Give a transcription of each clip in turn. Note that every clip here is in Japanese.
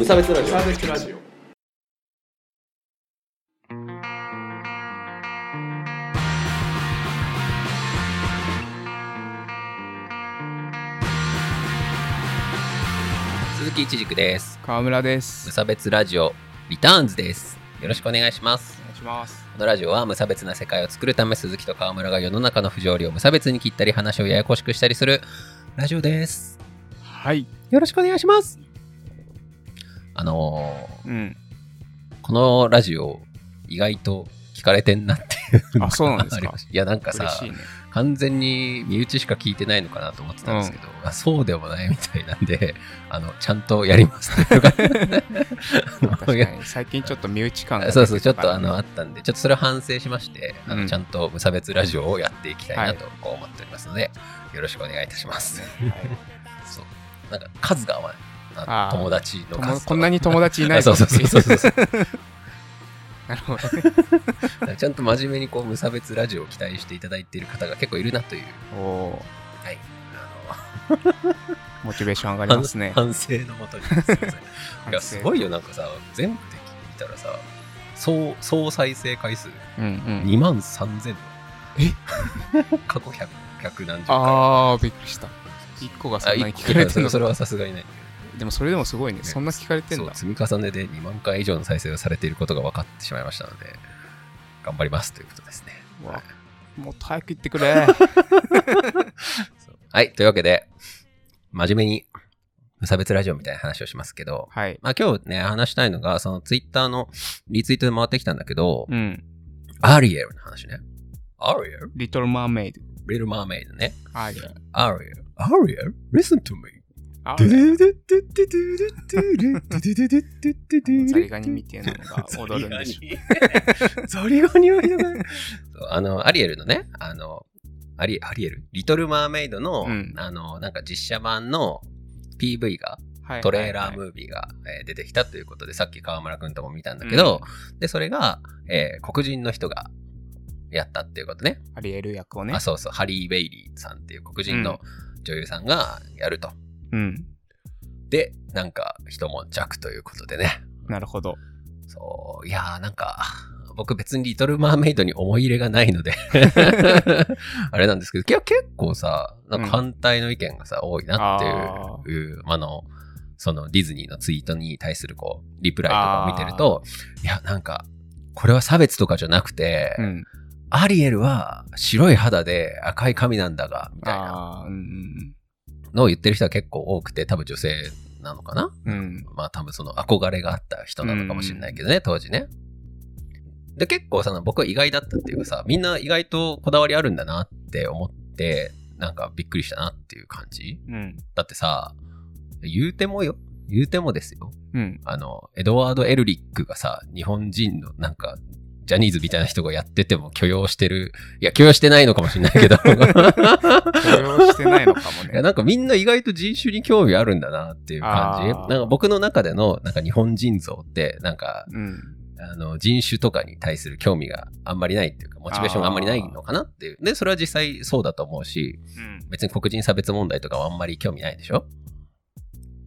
無差別ラジオ。サーベスラジオ。鈴木一軸です。川村です。無差別ラジオリターンズです。よろしくお願いします。お願いします。このラジオは無差別な世界を作るため鈴木と川村が世の中の不条理を無差別に切ったり話をややこしくしたりするラジオです。はい。よろしくお願いしますあのーうん。このラジオ意外と聞かれてんなっていうあそうなんですか？いやなんかさね。完全に身内しか聞いてないのかなと思ってたんですけど、あそうでもないみたいなんであのちゃんとやりますっていうか最近ちょっと身内感がそうそう、ちょっとあの、あったんで、ちょっとそれを反省しまして、あのうん。ちゃんと無差別ラジオをやっていきたいはない。とこう思っておりますので、よろしくお願いいたします。はい。そう。なんか数が合わない。ああー友達の友数とこんなに友達いないあ そうそうそうそう。なるほどねちゃんと真面目にこう無差別ラジオを期待していただいている方が結構いるなという、おおはい。モチベーション上があのりますね反省のもとに。すいや、すごいいよ、なんかさ、全部で聞いたらさ、総総再生回数うんうん2万3000え過去100 100何十回。ああびっくりした1個がそあ、んなに一聞かれてるのそれはさすがにない。でもそれでもすごいね。そんな聞かれてんだ。積み重ねで2万回以上の再生をされていることが分かってしまいましたので、頑張りますということですね。うわもっと早く言ってくれ。はい、というわけで、真面目に無差別ラジオみたいな話をしますけど、はい。まあ今日ね、話したいのが、そのツイッターのリツイートで回ってきたんだけど、うん。アリエルの話ね。アリエル？リトル・マーメイドリル・マーメイドね。ありゃアリエル？アリエル ?Listen to me. ドゥドゥドゥドゥドゥドゥドゥドゥドゥドゥドゥドゥドゥドゥドゥザリガニみたいなのが踊るんでしょザリガニはひどくないあの、アリエルのね、あの、アリアリエルリトル・マーメイドの、うんあの、なんか実写版の PV が、トレーラームービーが、え出てきたということで、さっき川村くんとも見たんだけど、うんで、それが、えー黒人の人がやったっていうことね。アリエル役をねあ、そうそう、ハリー・ベイリーさんっていう黒人の女優さんがやると。うん。で、なんか、一悶着ということでね。なるほど。そう、いやーなんか、僕別にリトル・マーメイドに思い入れがないので。あれなんですけど、いや結構さ、なんか反対の意見がさ、多いなっていう、あの、そのディズニーのツイートに対するこう、リプライとかを見てると、いや、なんか、これは差別とかじゃなくて、うん。アリエルは白い肌で赤い髪なんだが、みたいなのを言ってる人は結構多くて、多分女性なのかな？うん。うんまあ多分その憧れがあった人なのかもしれないけどね、当時ね。で、結構さ、僕は意外だったっていうかさ、みんな意外とこだわりあるんだなって思って、なんかびっくりしたなっていう感じうん。だってさ、言うてもよ、言うてもですよ。うん。あの、エドワード・エルリックがさ、日本人のなんか、ジャニーズみたいな人がやってても許容してる。いや、許容してないのかもしれないけど。許容してないのかもいや、ねなんかみんな意外と人種に興味あるんだなっていう感じ。なんか僕の中でのなんか日本人像って、なんか、うんあの、人種とかに対する興味があんまりないっていうか、モチベーションがあんまりないのかなっていう。で、それは実際そうだと思うし、うん別に黒人差別問題とかはあんまり興味ないでしょ？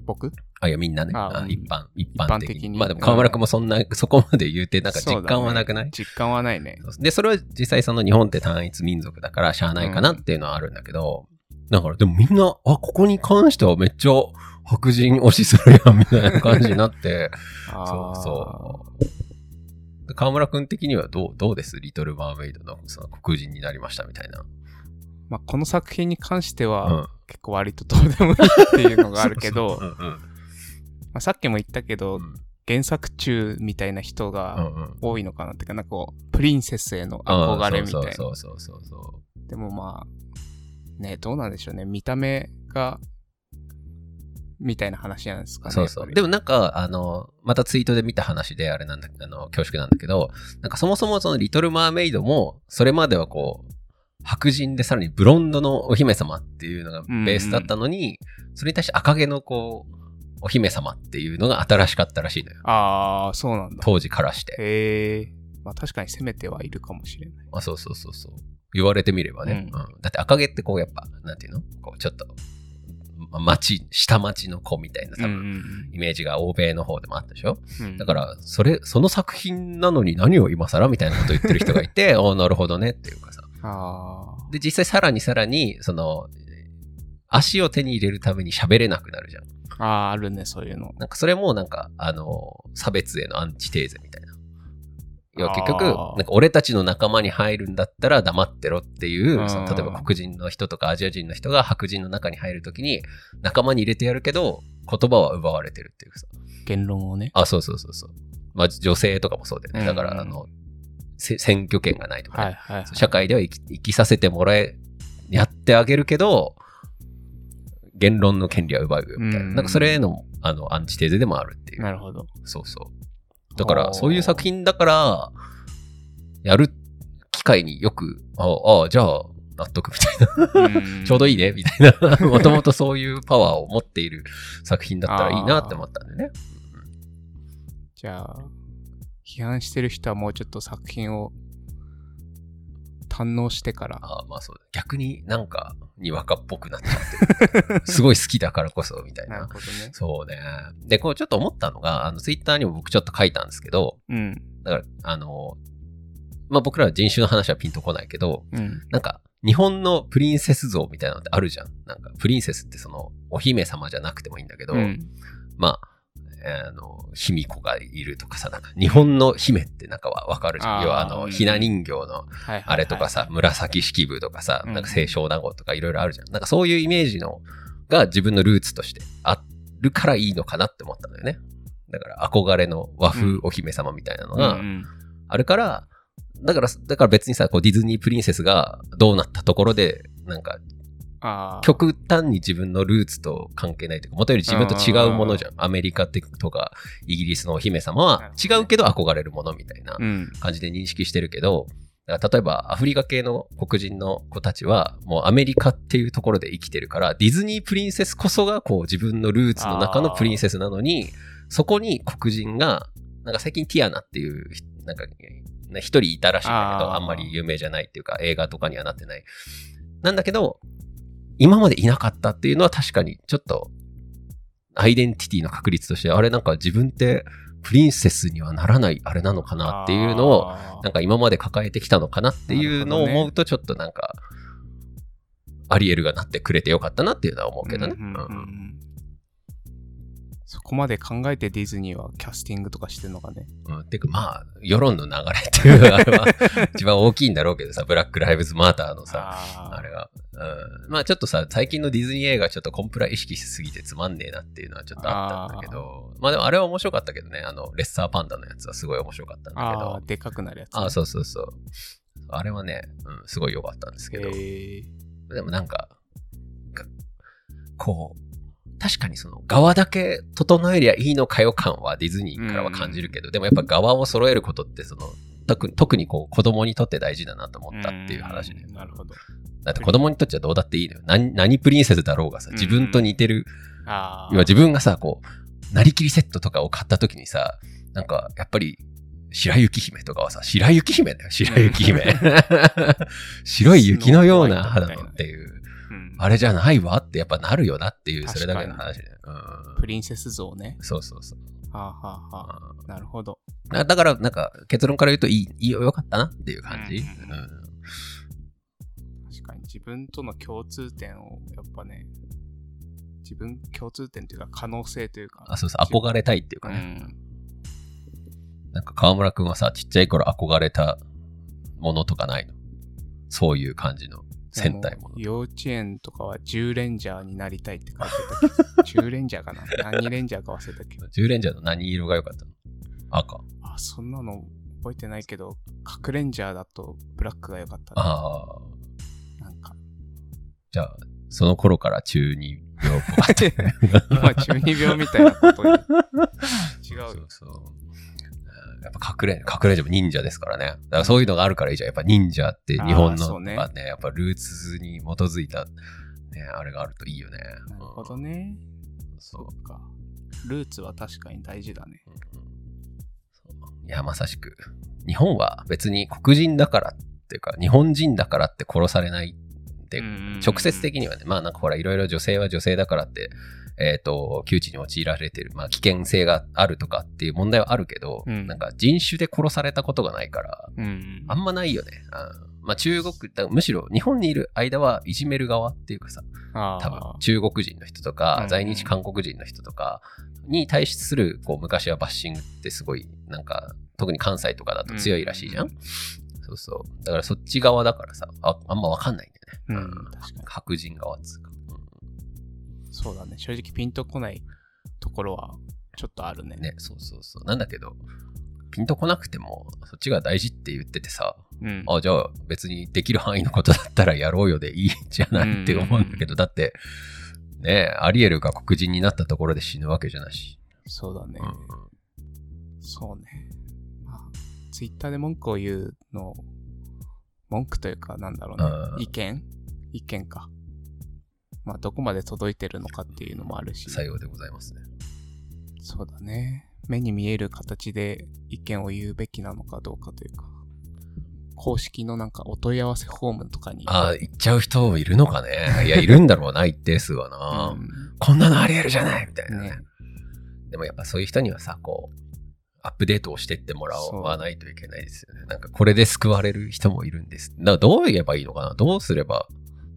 僕？あ、いや、みんなね。あーあ一般、一般的に。的にまあでも河村君もそんな、そこまで言うて、なんか実感はなくない、ね実感はないね。で、それは実際その日本って単一民族だからしゃあないかなっていうのはあるんだけど、だからでもみんな、あ、ここに関してはめっちゃ白人推しするやんみたいな感じになって、あ そうーそう。で河村君的にはどう、どうです？リトル・マーメイドのその黒人になりましたみたいな。まあこの作品に関してうん。は結構割とどうでもいいっていうのがあるけど そうそううんうんまあさっきも言ったけどうん原作中みたいな人うが多いのかなっていうかなんかこうプリンセスへの憧れみたいなそうそうそうそうでもまあ、ね、どうなんでしょうね。見た目が、みたいな話なんですかね。そうそう。でもなんか、あの、またツイートで見た話で、あれなんだ、あの、恐縮なんだけど、なんかそもそもそのリトル・マーメイドも、それまではこう、白人でさらにブロンドのお姫様っていうのがベースだったのに、それに対して赤毛のこう、お姫様っていうのが新しかったらしいのよ。ああ、そうなんだ。当時からして。へえ。まあ確かに攻めてはいるかもしれない。あ、そうそうそうそう。言われてみればね。ううんだって赤毛ってこうやっぱ、なんていうの？こうちょっと、まあ、町、下町の子みたいな多分、うんうんイメージが欧米の方でもあったでしょ？うんだから、それ、その作品なのに何を今更みたいなこと言ってる人がいて、おーなるほどねっていうかさ。あで、実際さらにさらに、その、足を手に入れるために喋れなくなるじゃん。あ。ああ、あるね、そういうの。なんかそれもなんか、あの、差別へのアンチテーゼみたいな。要は結局、なんか俺たちの仲間に入るんだったら黙ってろっていう例えば黒人の人とかアジア人の人が白人の中に入るときに仲間に入れてやるけど、言葉は奪われてるっていうさ。言論をね。あ、そうそうそうそう。まあ女性とかもそうだよね。だから、うんあの、せ選挙権がないとかね、はいはい、はい。社会では生き生きさせてもらえ、やってあげるけど、言論の権利は奪うよみたいな。うんなんかそれへの、あの、アンチテーゼでもあるっていう。なるほど。そうそう。だから、そういう作品だから、やる機会によく、ああ、じゃあ、納得みたいな。ちょうどいいね、みたいな。もともとそういうパワーを持っている作品だったらいいなって思ったんでね。じゃあ、批判してる人はもうちょっと作品を堪能してから。ああ、まあそうだ。逆になんか、にわかっぽくなっちゃってる。すごい好きだからこそ、みたいな。なるほどね。そうね。で、こうちょっと思ったのが、あの、ツイッターにも僕ちょっと書いたんですけど、うん。だから、あの、まあ僕らは人種の話はピンとこないけど、うん。なんか、日本のプリンセス像みたいなのってあるじゃん。なんか、プリンセスってその、お姫様じゃなくてもいいんだけど、うん。まあ、あの、卑弥呼がいるとかさ、なんか、日本の姫ってなんかはわかるじゃん。要は、あの、うんひな人形のあれとかさ、、紫式部とかさ、うんなんか清少納言とかいろいろあるじゃん。なんかそういうイメージの、が自分のルーツとしてあるからいいのかなって思ったんだよね。だから憧れの和風お姫様みたいなのがあるから、だから、だから別にさ、こうディズニープリンセスがどうなったところで、なんか。極端に自分のルーツと関係ないというか、元より自分と違うものじゃん。アメリカってとか、イギリスのお姫様は違うけど憧れるものみたいなうん。感じで認識してるけど、例えばアフリカ系の黒人の子たちは、もうアメリカっていうところで生きてるから、ディズニープリンセスこそがこう自分のルーツの中のプリンセスなのに、そこに黒人が、なんか最近ティアナっていう、なんか、ね一人いたらしいんだけど、あんまり有名じゃないっていうか、映画とかにはなってない。なんだけど、今までいなかったっていうのは確かにちょっと、アイデンティティの確率として、あれなんか自分ってプリンセスにはならないあれなのかなっていうのを、なんか今まで抱えてきたのかなっていうのを思うと、ちょっとなんか、アリエルがなってくれてよかったなっていうのは思うけどね。うんうん。うんそこまで考えてディズニーはキャスティングとかしてんのかね。うんてかまあ、世論の流れっていうあれは 一番大きいんだろうけどさ、ブラック・ライブズ・マーターのさ、あれは。うん、まあちょっとさ、最近のディズニー映画ちょっとコンプラ意識しすぎてつまんねえなっていうのはちょっとあったんだけど、まあでもあれは面白かったけどね、あの、レッサーパンダのやつはすごい面白かったんだけあどー、、でかくなるやつ。ああ、そうそうそう。あれはね、うん、すごい良かったんですけど、でもなんか、かこう、確かにその側だけ整えりゃいいのかよ感はディズニーからは感じるけど、でもやっぱ側を揃えることってその、特に特にこう子供にとって大事だなと思ったっていう話で。んなるほど。だって子供にとっちゃどうだっていいのよ。何何プリンセスだろうがさ、自分と似てる、あ要は自分がさ、こう、なりきりセットとかを買った時にさ、なんかやっぱり、白雪姫とかはさ、白雪姫だよ、白雪姫。白い雪のような肌のっていう。うんあれじゃないわってやっぱなるよなっていう、それだけの話で。うんプリンセス像ね。そうそうそう。はあ、はあはあ、なるほど。だだから、なんか、結論から言うといい、いいよ、よかったなっていう感じ。ううんん確かに自分との共通点をやっぱね、自分共通点というか可能性というか。あ、そうそう、憧れたいっていうかね。うん。なんか、河村くんはさ、ちっちゃい頃憧れたものとかないの？そういう感じの戦隊もの。幼稚園とかは10レンジャーになりたいって書いてたけど、10レンジャーかな？何レンジャーか忘れたけ？ど。10レンジャーの何色が良かったの？赤。あ、そんなの覚えてないけど、核レンジャーだとブラックが良かった、ね。ああ。なんか、じゃあ、その頃から中二病っぽかった。今中二病みたいなことに。そうよ。そう。うんやっぱ隠れ、隠れんじゃも忍者ですからね。だからそういうのがあるからいいじゃん。やっぱ忍者って日本のねはね、やっぱルーツに基づいた、ね、あれがあるといいよね。なるほうんどね。そそっか。ルーツは確かに大事だね。う。うんいや、まさしく。日本は別に黒人だからっていうか、日本人だからって殺されないっって、うん直接的にはね、まあなんかほら、いろいろ女性は女性だからって、えっ、と、窮地に陥られてる、まあ危険性があるとかっていう問題はあるけど、うん。なんか人種で殺されたことがないから、うん。あんまないよね。うんまあ中国、だむしろ日本にいる間はいじめる側っていうかさ、あ多分中国人の人とか、うん。在日韓国人の人とかに対するこう昔はバッシングってすごいなんか特に関西とかだと強いらしいじゃん、うん。そうそう。だからそっち側だからさああんま分かんないんだよね、うん確かに。白人側っつうか、そうだね。正直ピンとこないところはちょっとあるね。うんねそうそうそうなんだけどピンとこなくてもそっちが大事って言っててさうん。あじゃあ別にできる範囲のことだったらやろうよでいいんじゃないって思うんだけど、だってねアリエルが黒人になったところで死ぬわけじゃないし、そうだね。うんうんそうね。まあ、ツイッターで文句を言うの、文句というか、なんだろうねう。ん意見？意見か。まあ、どこまで届いてるのかっていうのもあるし。さようでございますね。そうだね。目に見える形で意見を言うべきなのかどうかというか。公式のなんかお問い合わせフォームとかに。ああ、行っちゃう人いるのかね？いや、いるんだろうな、一定数はな。うんこんなのありえるじゃないみたいなねね。でもやっぱそういう人にはさ、こう、アップデートをしてってもらわないといけないですよね。なんかこれで救われる人もいるんです。だからどう言えばいいのかな？どうすれば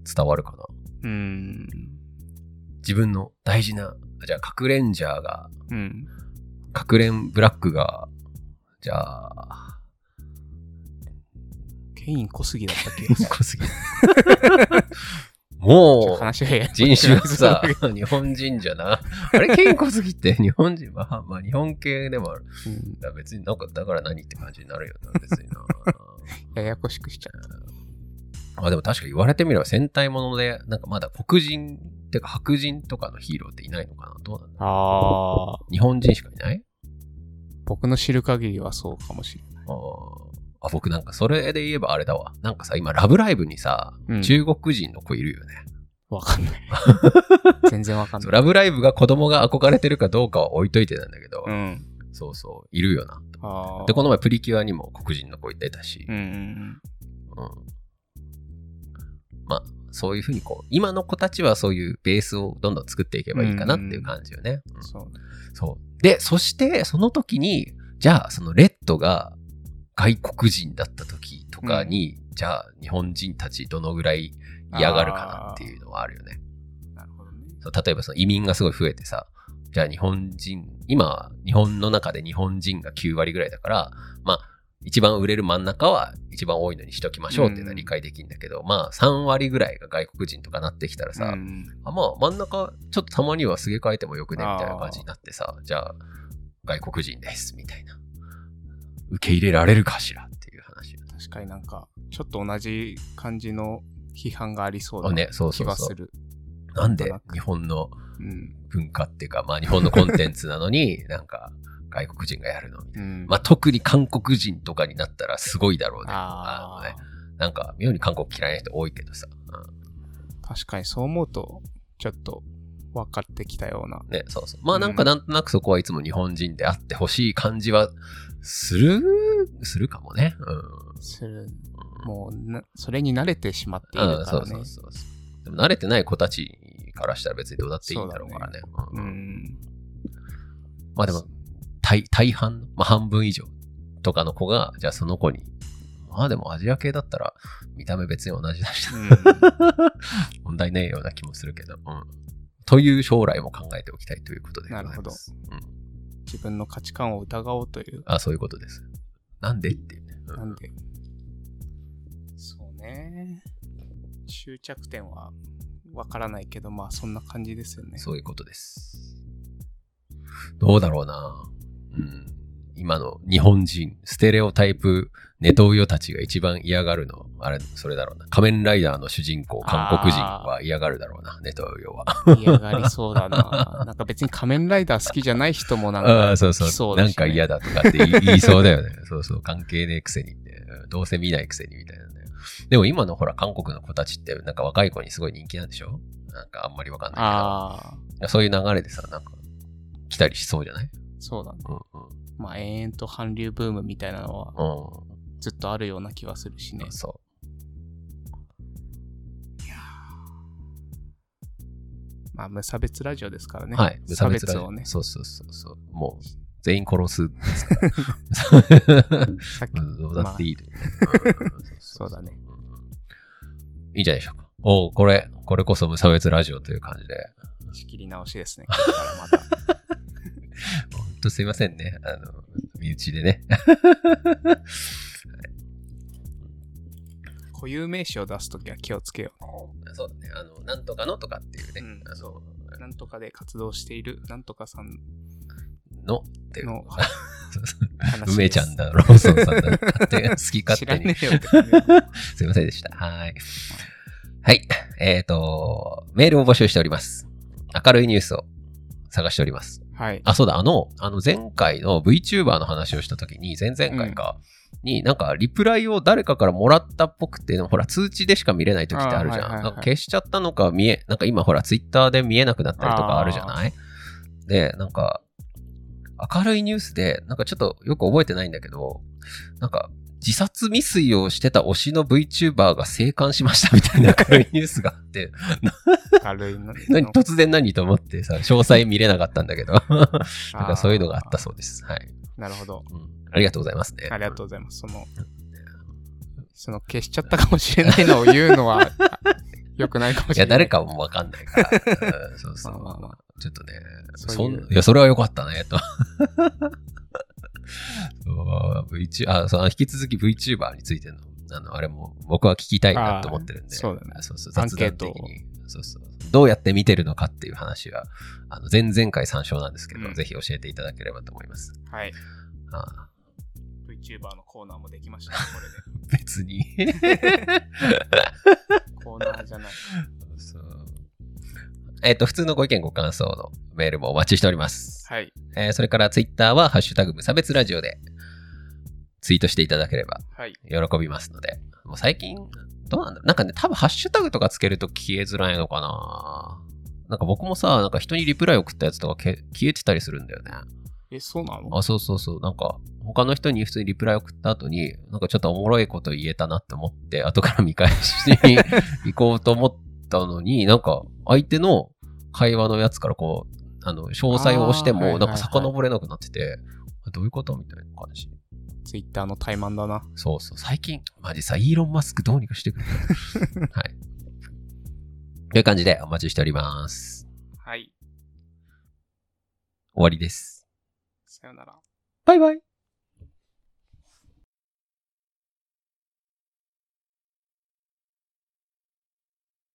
伝わるかな？うん。自分の大事な、じゃあ、核レンジャーが、うん。核レンブラックが、じゃあ、ケイン小杉だったっけ？ちょ濃すぎる。っともう、人種がさ、日本人じゃな。あれ、健康すぎって日本人は、まあ日本系でもある。うん別になんか、だから何って感じになるよな、別にな。ややこしくしちゃった。あでも確か言われてみれば戦隊もので、なんかまだ黒人、ってか白人とかのヒーローっていないのかな？どうなんだああ、日本人しかいない？僕の知る限りはそうかもしれない。あーあ、僕なんかそれで言えばあれだわ。なんかさ、今、ラブライブにさ、うん中国人の子いるよね。わかんない。全然わかんそうない。ラブライブが子供が憧れてるかどうかは置いといてなんだけど、うん。そうそう、いるよな。ああ。で、この前プリキュアにも黒人の子いてたしう、んうんうんまあ、そういうふうにこう、今の子たちはそういうベースをどんどん作っていけばいいかなっていう感じよね。うん。そう。そう。で、そして、その時に、じゃあ、そのレッドが外国人だった時とかに、じゃあ、日本人たちどのぐらい嫌がるかなっていうのはあるよね。なるほどね。そう例えばその移民がすごい増えてさ、じゃあ日本人、今、日本の中で日本人が9割ぐらいだから、まあ、一番売れる真ん中は一番多いのにしときましょうっていうのは理解できるんだけど、まあ3割ぐらいが外国人とかなってきたらさ、うんあまあ真ん中ちょっとたまにはすげ替えてもよくねみたいな感じになってさ、じゃあ外国人ですみたいな。受け入れられるかしらっていう話。確かになんか、ちょっと同じ感じの批判がありそうなあね、そう気そうそう。はする。なんで日本のうん。文化っていうか、まあ日本のコンテンツなのに、なんか外国人がやるのみたいな。うん。まあ特に韓国人とかになったらすごいだろうね。あーのねなんか妙に韓国嫌いな人多いけどさ。確かにそう思うと、ちょっと分かってきたような。うんね、そうそう。まあなんかなんとなくそこはいつも日本人であってほしい感じはする、するかもね。うん。する。もうな、それに慣れてしまっているうん、からねそうそう。そうそう。でも慣れてない子たちからしたら別にどうだっていいんだろうからね。ううんん。まあでも、大大半、まあ半分以上とかの子が、じゃあその子に、まあでもアジア系だったら見た目別に同じだし、うん 問題ねえような気もするけど、うん。という将来も考えておきたいということでございます。うん。自分の価値観を疑おうという。あ、そういうことです。なんでっていうね。うんなんで。そうね。終着点はわからないけど、まあそんな感じですよね。そういうことです。どうだろうな。うん。今の日本人、ステレオタイプネトウヨたちが一番嫌がるの、あれ、それだろうな。仮面ライダーの主人公、韓国人は嫌がるだろうな、ネトウヨは。嫌がりそうだな。なんか別に仮面ライダー好きじゃない人もなんあかあ、そうそう。なんか嫌だとかって言いそうだよね。そうそう。関係ねえくせにって。うんどうせ見ないくせにみたいなね。でも今のほら、韓国の子たちって、なんか若い子にすごい人気なんでしょ？なんかあんまりわかんないけど。そういう流れでさ、なんか、来たりしそうじゃない？そうだね。うんまあ延々と韓流ブームみたいなのはうん。うん。ずっとあるような気はするしね。そまあ、無差別ラジオですからね。はい。無差別ラジオをね。そうそうそうそう。もう、全員殺す。さっき、うんどうだっていいと。そうだね。いいんじゃないでしょうか。おうこれ、これこそ無差別ラジオという感じで。仕切り直しですね。これからまた。ほんとすいませんね。あの、身内でね。固有名詞を出すときは気をつけよそうだね。あの、なんとかのとかっていうね。うんあの、う。なんとかで活動している、なんとかさんのっていう。の。梅ちゃんだ、ローソンさんだ、勝手に好き勝知ら手にね。えよすいませんでした。はい。はい。えっ、と、メールを募集しております。明るいニュースを探しております。はい。あ、そうだ、あの、あの前回の VTuber の話をしたときに、前々回か、に、なんか、リプライを誰かからもらったっぽくて、ほら、通知でしか見れない時ってあるじゃん。はいはいはい消しちゃったのか見え、なんか今ほら、ツイッターで見えなくなったりとかあるじゃない？で、なんか、明るいニュースで、なんかちょっとよく覚えてないんだけど、なんか、自殺未遂をしてた推しの VTuber が生還しましたみたいな明るいニュースがあって、軽いの。何突然何と思ってさ、詳細見れなかったんだけど、なんかそういうのがあったう。そうです。はい。なるほど。うんありがとうございますね。ありがとうございます。その、その消しちゃったかもしれないのを言うのは、あ 良くないかもいや、しれない。誰かもわかんないから。うんそうそう。まあまあまちょっとね、そういや、それは良かったね、と。あそう引き続き VTuber についての、あの、あれも僕は聞きたいなと思ってるんで。そうだねそうそう、アン雑ケートを談的に。そうそう。どうやって見てるのかっていう話は、あの、前々回参照なんですけど、うんぜひ教えていただければと思います。はい。あー VTuber のコーナーもできましたね、これで。別に。コーナーじゃない。そうえっ、と、普通のご意見ご感想のメールもお待ちしております。はい。えーそれからツイッターは、ハッシュタグ無差別ラジオでツイートしていただければはい。喜びますので。もう最近、どうなんだろうなんかね、多分ハッシュタグとかつけると消えづらいのかななんか僕もさ、なんか人にリプライ送ったやつとかけ消えてたりするんだよね。え、そうなの？あ、そうそうそう。なんか、他の人に普通にリプライ送った後に、なんかちょっとおもろいこと言えたなって思って、後から見返しに行こうと思ったのに、なんか、相手の会話のやつからこう、あの、詳細を押しても、なんか遡れなくなってて、どういうことみたいな感じ。Twitter の怠慢だな。そうそう。最近、マジさ、イーロン・マスクどうにかしてくれ。はい。という感じでお待ちしております。はい。終わりです。さよなら。バイバイ。